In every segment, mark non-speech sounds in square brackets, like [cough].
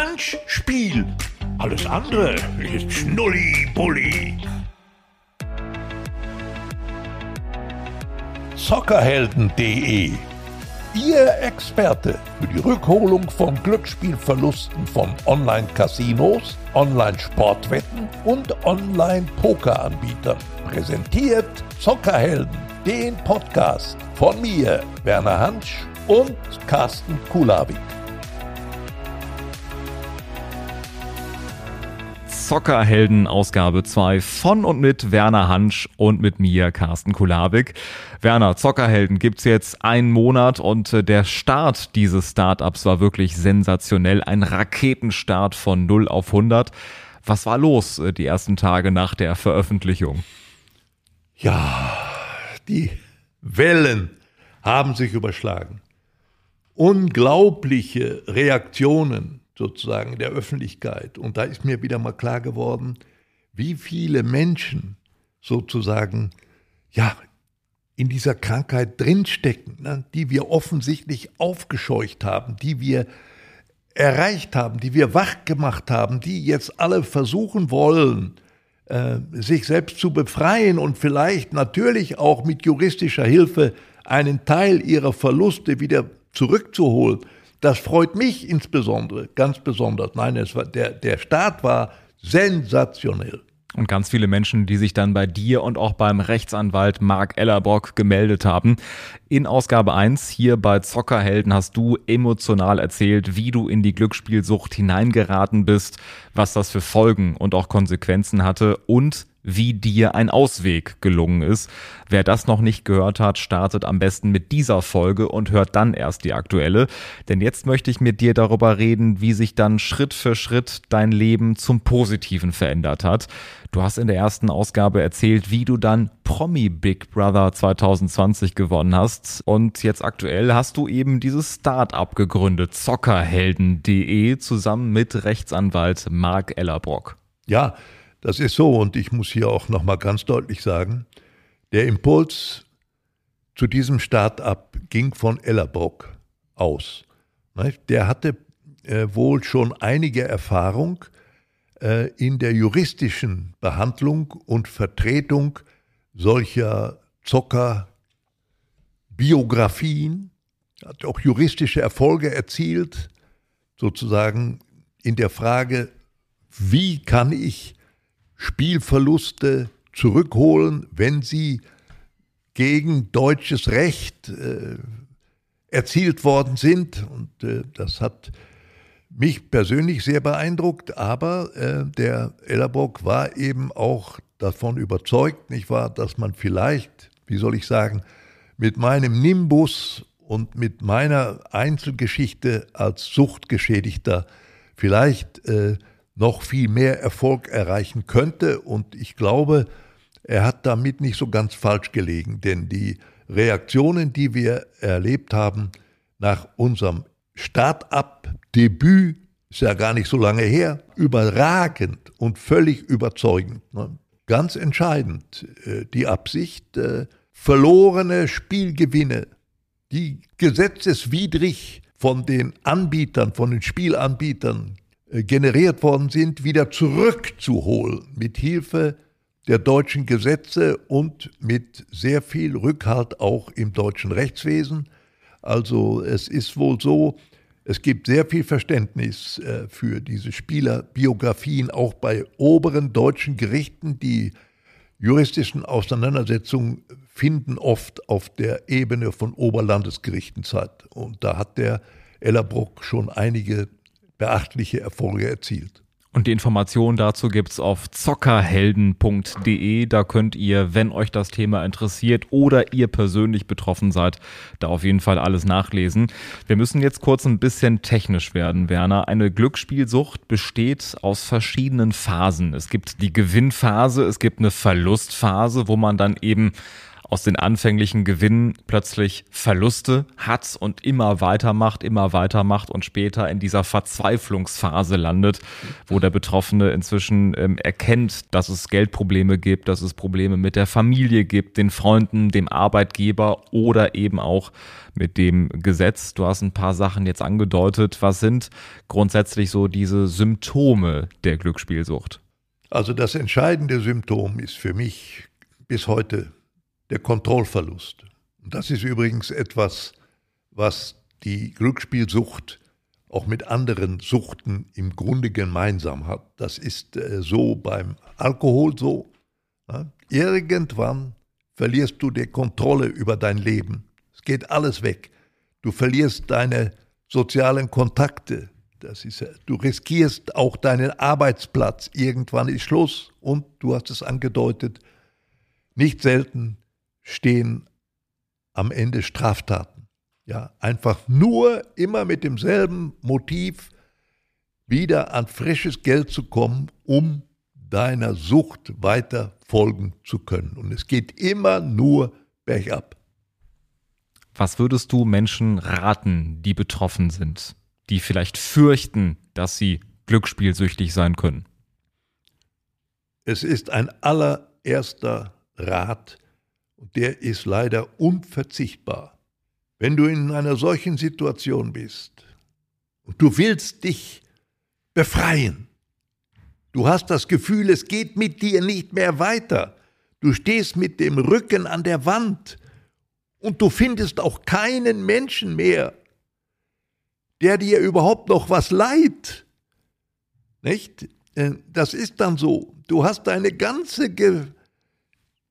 Hansch-Spiel. Alles andere ist Schnulli-Bulli. Soccerhelden.de Ihr Experte für die Rückholung von Glücksspielverlusten von Online-Casinos, Online-Sportwetten und Online-Pokeranbietern. Präsentiert Zockerhelden, den Podcast von mir, Werner Hansch und Carsten Kulawik. Zockerhelden Ausgabe 2 von und mit Werner Hansch und mit mir Carsten Kulabik. Werner, Zockerhelden gibt's jetzt einen Monat und äh, der Start dieses Startups war wirklich sensationell. Ein Raketenstart von 0 auf 100. Was war los äh, die ersten Tage nach der Veröffentlichung? Ja, die Wellen haben sich überschlagen. Unglaubliche Reaktionen sozusagen der Öffentlichkeit. Und da ist mir wieder mal klar geworden, wie viele Menschen sozusagen, ja, in dieser Krankheit drinstecken, ne, die wir offensichtlich aufgescheucht haben, die wir erreicht haben, die wir wach gemacht haben, die jetzt alle versuchen wollen, äh, sich selbst zu befreien und vielleicht natürlich auch mit juristischer Hilfe einen Teil ihrer Verluste wieder zurückzuholen. Das freut mich insbesondere, ganz besonders. Nein, es war, der, der Start war sensationell. Und ganz viele Menschen, die sich dann bei dir und auch beim Rechtsanwalt Mark Ellerbock gemeldet haben. In Ausgabe 1 hier bei Zockerhelden hast du emotional erzählt, wie du in die Glücksspielsucht hineingeraten bist, was das für Folgen und auch Konsequenzen hatte und wie dir ein Ausweg gelungen ist. Wer das noch nicht gehört hat, startet am besten mit dieser Folge und hört dann erst die aktuelle. Denn jetzt möchte ich mit dir darüber reden, wie sich dann Schritt für Schritt dein Leben zum Positiven verändert hat. Du hast in der ersten Ausgabe erzählt, wie du dann Promi Big Brother 2020 gewonnen hast. Und jetzt aktuell hast du eben dieses Start-up gegründet, zockerhelden.de, zusammen mit Rechtsanwalt Mark Ellerbrock. Ja, das ist so und ich muss hier auch nochmal ganz deutlich sagen, der Impuls zu diesem Start-up ging von Ellerbrock aus. Der hatte äh, wohl schon einige Erfahrung äh, in der juristischen Behandlung und Vertretung solcher Zocker-Biografien, hat auch juristische Erfolge erzielt, sozusagen in der Frage, wie kann ich Spielverluste zurückholen, wenn sie gegen deutsches Recht äh, erzielt worden sind. Und äh, das hat mich persönlich sehr beeindruckt, aber äh, der Ellerbock war eben auch davon überzeugt, nicht wahr, dass man vielleicht, wie soll ich sagen, mit meinem Nimbus und mit meiner Einzelgeschichte als Suchtgeschädigter vielleicht äh, noch viel mehr Erfolg erreichen könnte. Und ich glaube, er hat damit nicht so ganz falsch gelegen, denn die Reaktionen, die wir erlebt haben nach unserem Start-up-Debüt, ist ja gar nicht so lange her, überragend und völlig überzeugend. Ne? Ganz entscheidend äh, die Absicht, äh, verlorene Spielgewinne, die gesetzeswidrig von den Anbietern, von den Spielanbietern generiert worden sind, wieder zurückzuholen mit Hilfe der deutschen Gesetze und mit sehr viel Rückhalt auch im deutschen Rechtswesen. Also es ist wohl so, es gibt sehr viel Verständnis äh, für diese Spielerbiografien auch bei oberen deutschen Gerichten. Die juristischen Auseinandersetzungen finden oft auf der Ebene von Oberlandesgerichten statt. Und da hat der Ellerbruck schon einige beachtliche Erfolge erzielt. Und die Informationen dazu gibt's auf zockerhelden.de. Da könnt ihr, wenn euch das Thema interessiert oder ihr persönlich betroffen seid, da auf jeden Fall alles nachlesen. Wir müssen jetzt kurz ein bisschen technisch werden, Werner. Eine Glücksspielsucht besteht aus verschiedenen Phasen. Es gibt die Gewinnphase, es gibt eine Verlustphase, wo man dann eben aus den anfänglichen Gewinnen plötzlich Verluste hat und immer weitermacht, immer weitermacht und später in dieser Verzweiflungsphase landet, wo der Betroffene inzwischen ähm, erkennt, dass es Geldprobleme gibt, dass es Probleme mit der Familie gibt, den Freunden, dem Arbeitgeber oder eben auch mit dem Gesetz. Du hast ein paar Sachen jetzt angedeutet. Was sind grundsätzlich so diese Symptome der Glücksspielsucht? Also das entscheidende Symptom ist für mich bis heute der Kontrollverlust. Und das ist übrigens etwas, was die Glücksspielsucht auch mit anderen Suchten im Grunde gemeinsam hat. Das ist äh, so beim Alkohol so. Ja? Irgendwann verlierst du die Kontrolle über dein Leben. Es geht alles weg. Du verlierst deine sozialen Kontakte. Das ist, du riskierst auch deinen Arbeitsplatz. Irgendwann ist Schluss. Und du hast es angedeutet, nicht selten stehen am Ende Straftaten. Ja, einfach nur immer mit demselben Motiv wieder an frisches Geld zu kommen, um deiner Sucht weiter folgen zu können. Und es geht immer nur bergab. Was würdest du Menschen raten, die betroffen sind, die vielleicht fürchten, dass sie glücksspielsüchtig sein können? Es ist ein allererster Rat, und der ist leider unverzichtbar. Wenn du in einer solchen Situation bist und du willst dich befreien, du hast das Gefühl, es geht mit dir nicht mehr weiter, du stehst mit dem Rücken an der Wand und du findest auch keinen Menschen mehr, der dir überhaupt noch was leiht. Nicht? Äh, das ist dann so. Du hast deine ganze Ge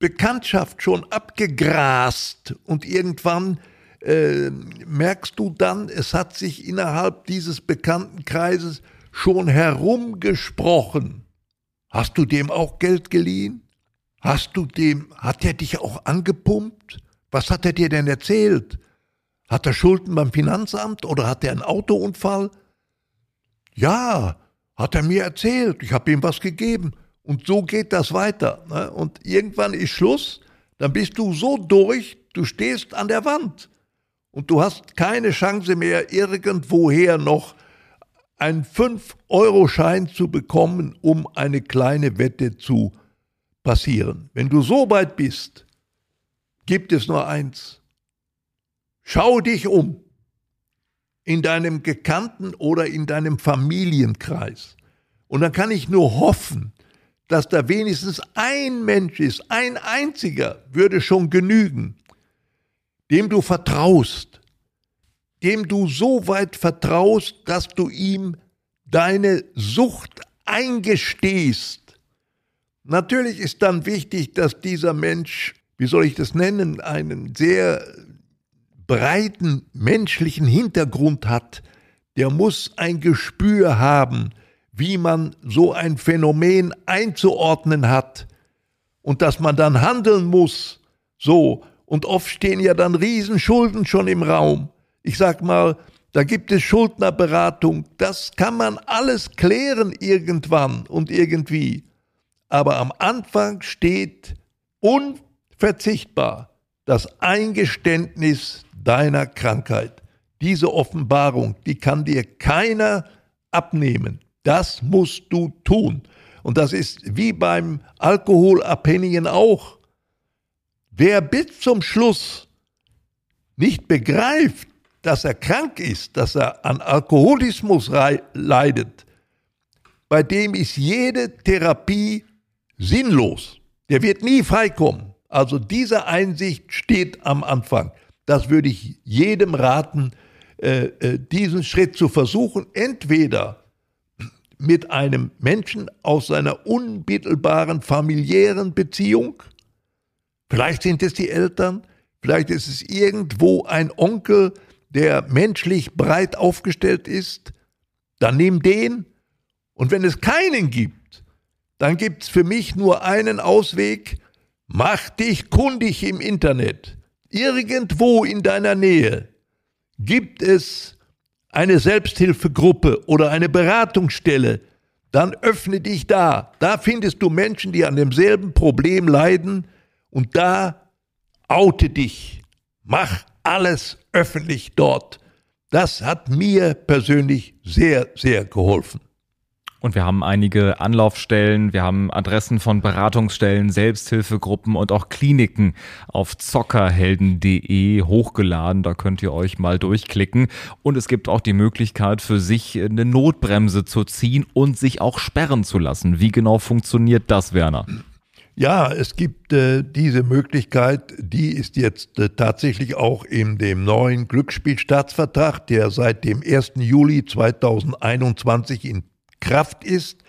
Bekanntschaft schon abgegrast und irgendwann äh, merkst du dann, es hat sich innerhalb dieses Bekanntenkreises schon herumgesprochen. Hast du dem auch Geld geliehen? Hast du dem, hat er dich auch angepumpt? Was hat er dir denn erzählt? Hat er Schulden beim Finanzamt oder hat er einen Autounfall? Ja, hat er mir erzählt. Ich habe ihm was gegeben. Und so geht das weiter. Ne? Und irgendwann ist Schluss, dann bist du so durch, du stehst an der Wand. Und du hast keine Chance mehr, irgendwoher noch einen 5-Euro-Schein zu bekommen, um eine kleine Wette zu passieren. Wenn du so weit bist, gibt es nur eins. Schau dich um in deinem Gekannten oder in deinem Familienkreis. Und dann kann ich nur hoffen, dass da wenigstens ein Mensch ist, ein einziger, würde schon genügen, dem du vertraust, dem du so weit vertraust, dass du ihm deine Sucht eingestehst. Natürlich ist dann wichtig, dass dieser Mensch, wie soll ich das nennen, einen sehr breiten menschlichen Hintergrund hat. Der muss ein Gespür haben wie man so ein Phänomen einzuordnen hat und dass man dann handeln muss. So, und oft stehen ja dann Riesenschulden schon im Raum. Ich sag mal, da gibt es Schuldnerberatung, das kann man alles klären irgendwann und irgendwie. Aber am Anfang steht unverzichtbar das Eingeständnis deiner Krankheit. Diese Offenbarung, die kann dir keiner abnehmen. Das musst du tun. Und das ist wie beim Alkoholabhängigen auch. Wer bis zum Schluss nicht begreift, dass er krank ist, dass er an Alkoholismus leidet, bei dem ist jede Therapie sinnlos. Der wird nie freikommen. Also diese Einsicht steht am Anfang. Das würde ich jedem raten, äh, äh, diesen Schritt zu versuchen. Entweder mit einem Menschen aus seiner unmittelbaren familiären Beziehung. Vielleicht sind es die Eltern, vielleicht ist es irgendwo ein Onkel, der menschlich breit aufgestellt ist. Dann nimm den. Und wenn es keinen gibt, dann gibt es für mich nur einen Ausweg. Mach dich kundig im Internet. Irgendwo in deiner Nähe gibt es eine Selbsthilfegruppe oder eine Beratungsstelle, dann öffne dich da. Da findest du Menschen, die an demselben Problem leiden und da oute dich, mach alles öffentlich dort. Das hat mir persönlich sehr, sehr geholfen. Und wir haben einige Anlaufstellen, wir haben Adressen von Beratungsstellen, Selbsthilfegruppen und auch Kliniken auf zockerhelden.de hochgeladen. Da könnt ihr euch mal durchklicken. Und es gibt auch die Möglichkeit für sich eine Notbremse zu ziehen und sich auch sperren zu lassen. Wie genau funktioniert das, Werner? Ja, es gibt äh, diese Möglichkeit, die ist jetzt äh, tatsächlich auch in dem neuen Glücksspielstaatsvertrag, der seit dem 1. Juli 2021 in Kraft ist,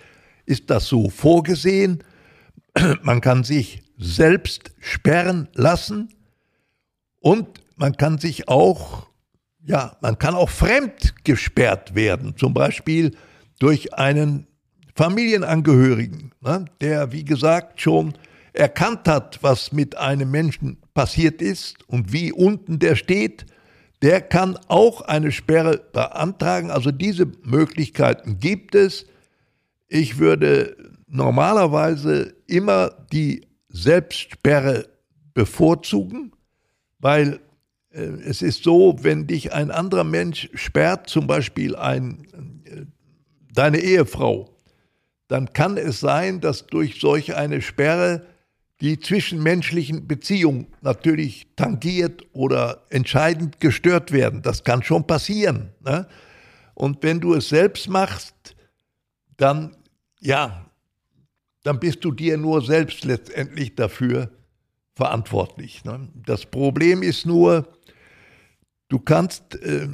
ist das so vorgesehen. [clears throat] Man kann sich selbst sperren lassen und man kann sich auch, ja, man kann auch fremd gesperrt werden, zum Beispiel durch einen Familienangehörigen, ne, der, wie gesagt, schon erkannt hat, was mit einem Menschen passiert ist und wie unten der steht, der kann auch eine Sperre beantragen. Also diese Möglichkeiten gibt es. Ich würde normalerweise immer die Selbstsperre bevorzugen, weil äh, es ist so, wenn dich ein anderer Mensch sperrt, zum Beispiel ein, äh, deine Ehefrau, dann kann es sein, dass durch solch eine Sperre die zwischenmenschlichen Beziehungen natürlich tangiert oder entscheidend gestört werden. Das kann schon passieren. Ne? Und wenn du es selbst machst, dann, ja, dann bist du dir nur selbst letztendlich dafür verantwortlich. Ne? Das Problem ist nur, du kannst, äh,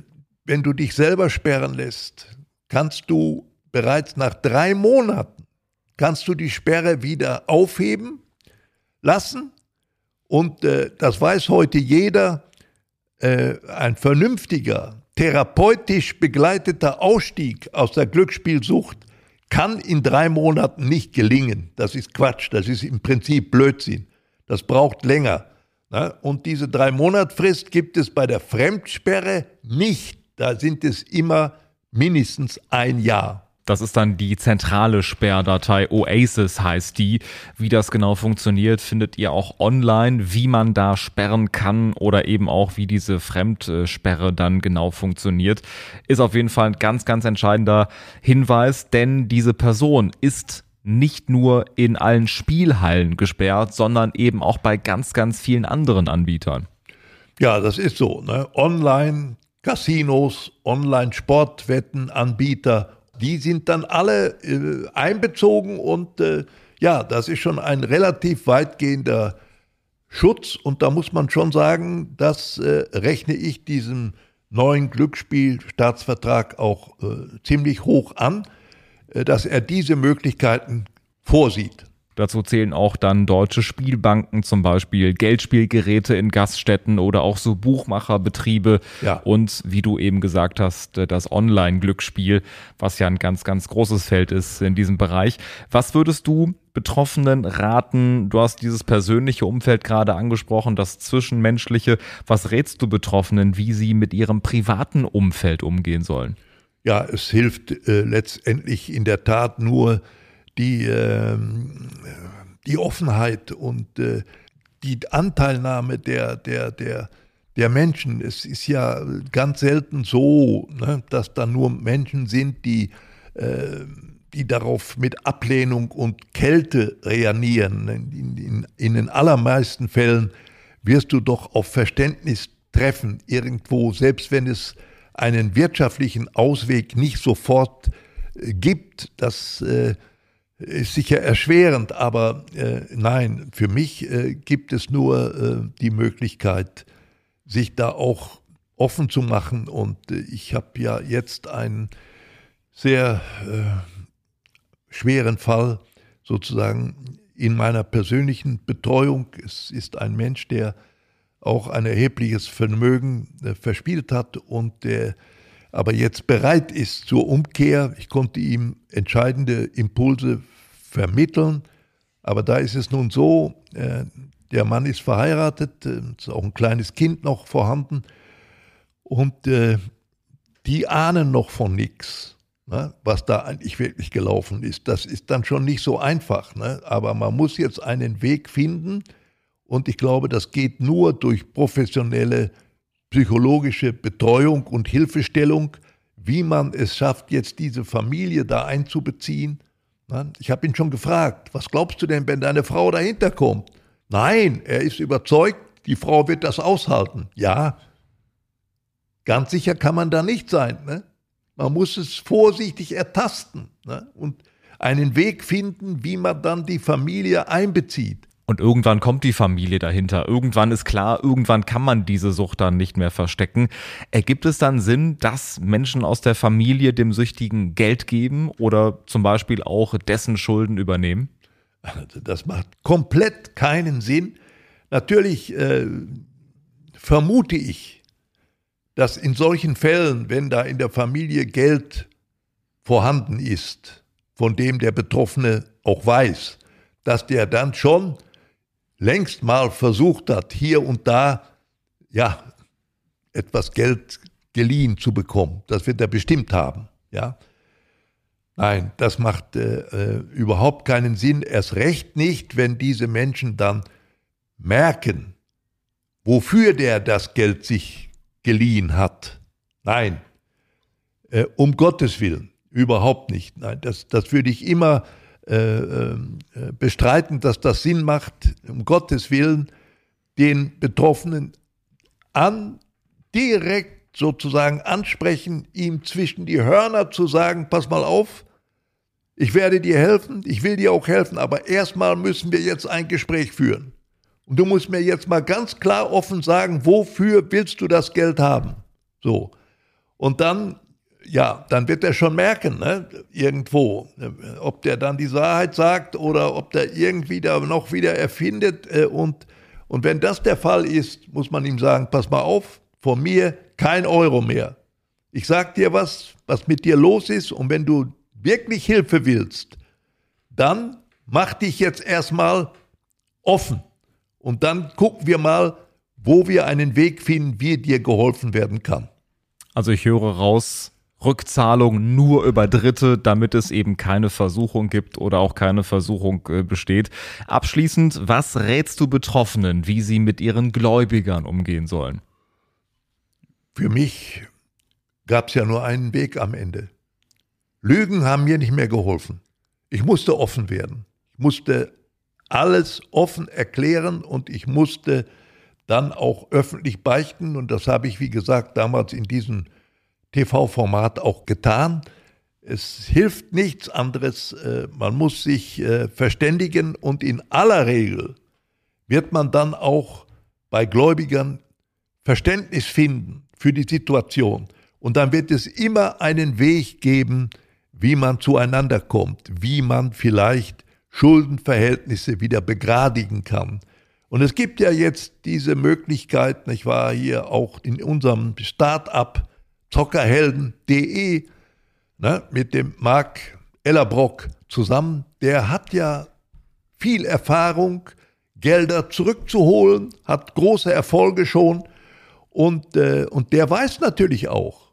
wenn du dich selber sperren lässt, kannst du bereits nach drei Monaten, kannst du die Sperre wieder aufheben lassen. Und äh, das weiß heute jeder, äh, ein vernünftiger, therapeutisch begleiteter Ausstieg aus der Glücksspielsucht kann in drei Monaten nicht gelingen. Das ist Quatsch, das ist im Prinzip Blödsinn. Das braucht länger. Ne? Und diese drei Monatfrist gibt es bei der Fremdsperre nicht. Da sind es immer mindestens ein Jahr. Das ist dann die zentrale Sperrdatei. Oasis heißt die. Wie das genau funktioniert, findet ihr auch online, wie man da sperren kann oder eben auch, wie diese Fremdsperre dann genau funktioniert. Ist auf jeden Fall ein ganz, ganz entscheidender Hinweis, denn diese Person ist nicht nur in allen Spielhallen gesperrt, sondern eben auch bei ganz, ganz vielen anderen Anbietern. Ja, das ist so. Ne? Online, Casinos, Online-Sportwettenanbieter die sind dann alle äh, einbezogen und äh, ja, das ist schon ein relativ weitgehender Schutz und da muss man schon sagen, das äh, rechne ich diesem neuen Glücksspielstaatsvertrag auch äh, ziemlich hoch an, äh, dass er diese Möglichkeiten vorsieht. Dazu zählen auch dann deutsche Spielbanken, zum Beispiel Geldspielgeräte in Gaststätten oder auch so Buchmacherbetriebe. Ja. Und wie du eben gesagt hast, das Online-Glücksspiel, was ja ein ganz, ganz großes Feld ist in diesem Bereich. Was würdest du Betroffenen raten? Du hast dieses persönliche Umfeld gerade angesprochen, das Zwischenmenschliche. Was rätst du Betroffenen, wie sie mit ihrem privaten Umfeld umgehen sollen? Ja, es hilft äh, letztendlich in der Tat nur, die, äh, die Offenheit und äh, die Anteilnahme der, der, der, der Menschen. Es ist ja ganz selten so, ne, dass da nur Menschen sind, die, äh, die darauf mit Ablehnung und Kälte reagieren. In, in, in den allermeisten Fällen wirst du doch auf Verständnis treffen, irgendwo, selbst wenn es einen wirtschaftlichen Ausweg nicht sofort äh, gibt, dass äh, ist sicher erschwerend, aber äh, nein, für mich äh, gibt es nur äh, die Möglichkeit, sich da auch offen zu machen. Und äh, ich habe ja jetzt einen sehr äh, schweren Fall sozusagen in meiner persönlichen Betreuung. Es ist ein Mensch, der auch ein erhebliches Vermögen äh, verspielt hat und der aber jetzt bereit ist zur Umkehr. Ich konnte ihm entscheidende Impulse vermitteln. Aber da ist es nun so, äh, der Mann ist verheiratet, äh, ist auch ein kleines Kind noch vorhanden und äh, die ahnen noch von nichts, ne, was da eigentlich wirklich gelaufen ist. Das ist dann schon nicht so einfach, ne? aber man muss jetzt einen Weg finden, Und ich glaube, das geht nur durch professionelle psychologische Betreuung und Hilfestellung, wie man es schafft, jetzt diese Familie da einzubeziehen. Ich habe ihn schon gefragt, was glaubst du denn, wenn deine Frau dahinter kommt? Nein, er ist überzeugt, die Frau wird das aushalten. Ja, ganz sicher kann man da nicht sein. Ne? Man muss es vorsichtig ertasten ne? und einen Weg finden, wie man dann die Familie einbezieht. Und irgendwann kommt die Familie dahinter. Irgendwann ist klar, irgendwann kann man diese Sucht dann nicht mehr verstecken. Ergibt es dann Sinn, dass Menschen aus der Familie dem Süchtigen Geld geben oder zum Beispiel auch dessen Schulden übernehmen? Das macht komplett keinen Sinn. Natürlich äh, vermute ich, dass in solchen Fällen, wenn da in der Familie Geld vorhanden ist, von dem der Betroffene auch weiß, dass der dann schon längst mal versucht hat, hier und da, ja, etwas Geld geliehen zu bekommen. Das wird er bestimmt haben, ja. Nein, das macht äh, äh, überhaupt keinen Sinn. Erst recht nicht, wenn diese Menschen dann merken, wofür der das Geld sich geliehen hat. Nein, äh, um Gottes Willen, überhaupt nicht. Nein, das, das würde ich immer äh, äh, bestreiten, dass das Sinn macht, um Gottes Willen, den Betroffenen an, direkt sozusagen ansprechen, ihm zwischen die Hörner zu sagen, pass mal auf, ich werde dir helfen, ich will dir auch helfen, aber erstmal müssen wir jetzt ein Gespräch führen. Und du musst mir jetzt mal ganz klar offen sagen, wofür willst du das Geld haben? So. Und dann ja, dann wird er schon merken, ne, irgendwo, ob der dann die Wahrheit sagt oder ob der irgendwie da noch wieder erfindet. Äh, und, und wenn das der Fall ist, muss man ihm sagen, pass mal auf, von mir kein Euro mehr. Ich sag dir was, was mit dir los ist und wenn du wirklich Hilfe willst, dann mach dich jetzt erstmal offen und dann gucken wir mal, wo wir einen Weg finden, wie dir geholfen werden kann. Also ich höre raus, Rückzahlung nur über Dritte, damit es eben keine Versuchung gibt oder auch keine Versuchung äh, besteht. Abschließend, was rätst du Betroffenen, wie sie mit ihren Gläubigern umgehen sollen? Für mich gab es ja nur einen Weg am Ende. Lügen haben mir nicht mehr geholfen. Ich musste offen werden. Ich musste alles offen erklären und ich musste dann auch öffentlich beichten. Und das habe ich, wie gesagt, damals in diesem TV-Format auch getan. Es hilft nichts anderes. Äh, man muss sich äh, verständigen und in aller Regel wird man dann auch bei Gläubigern Verständnis finden für die Situation. Und dann wird es immer einen Weg geben, wie man zueinander kommt, wie man vielleicht Schuldenverhältnisse wieder begradigen kann. Und es gibt ja jetzt diese Möglichkeit, ich war hier auch in unserem Start-up zockerhelden.de ne, mit dem Marc Ellerbrock zusammen. Der hat ja viel Erfahrung, Gelder zurückzuholen, hat große Erfolge schon und, äh, und der weiß natürlich auch,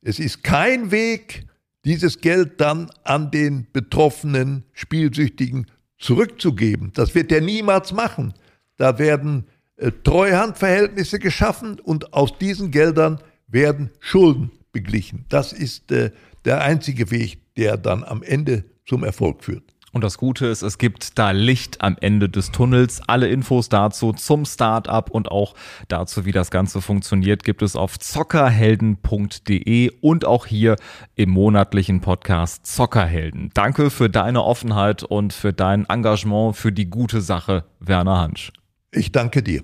es ist kein Weg, dieses Geld dann an den betroffenen Spielsüchtigen zurückzugeben. Das wird er niemals machen. Da werden äh, Treuhandverhältnisse geschaffen und aus diesen Geldern werden Schulden beglichen. Das ist äh, der einzige Weg, der dann am Ende zum Erfolg führt. Und das Gute ist, es gibt da Licht am Ende des Tunnels. Alle Infos dazu zum Startup und auch dazu, wie das Ganze funktioniert, gibt es auf zockerhelden.de und auch hier im monatlichen Podcast Zockerhelden. Danke für deine Offenheit und für dein Engagement für die gute Sache, Werner Hansch. Ich danke dir.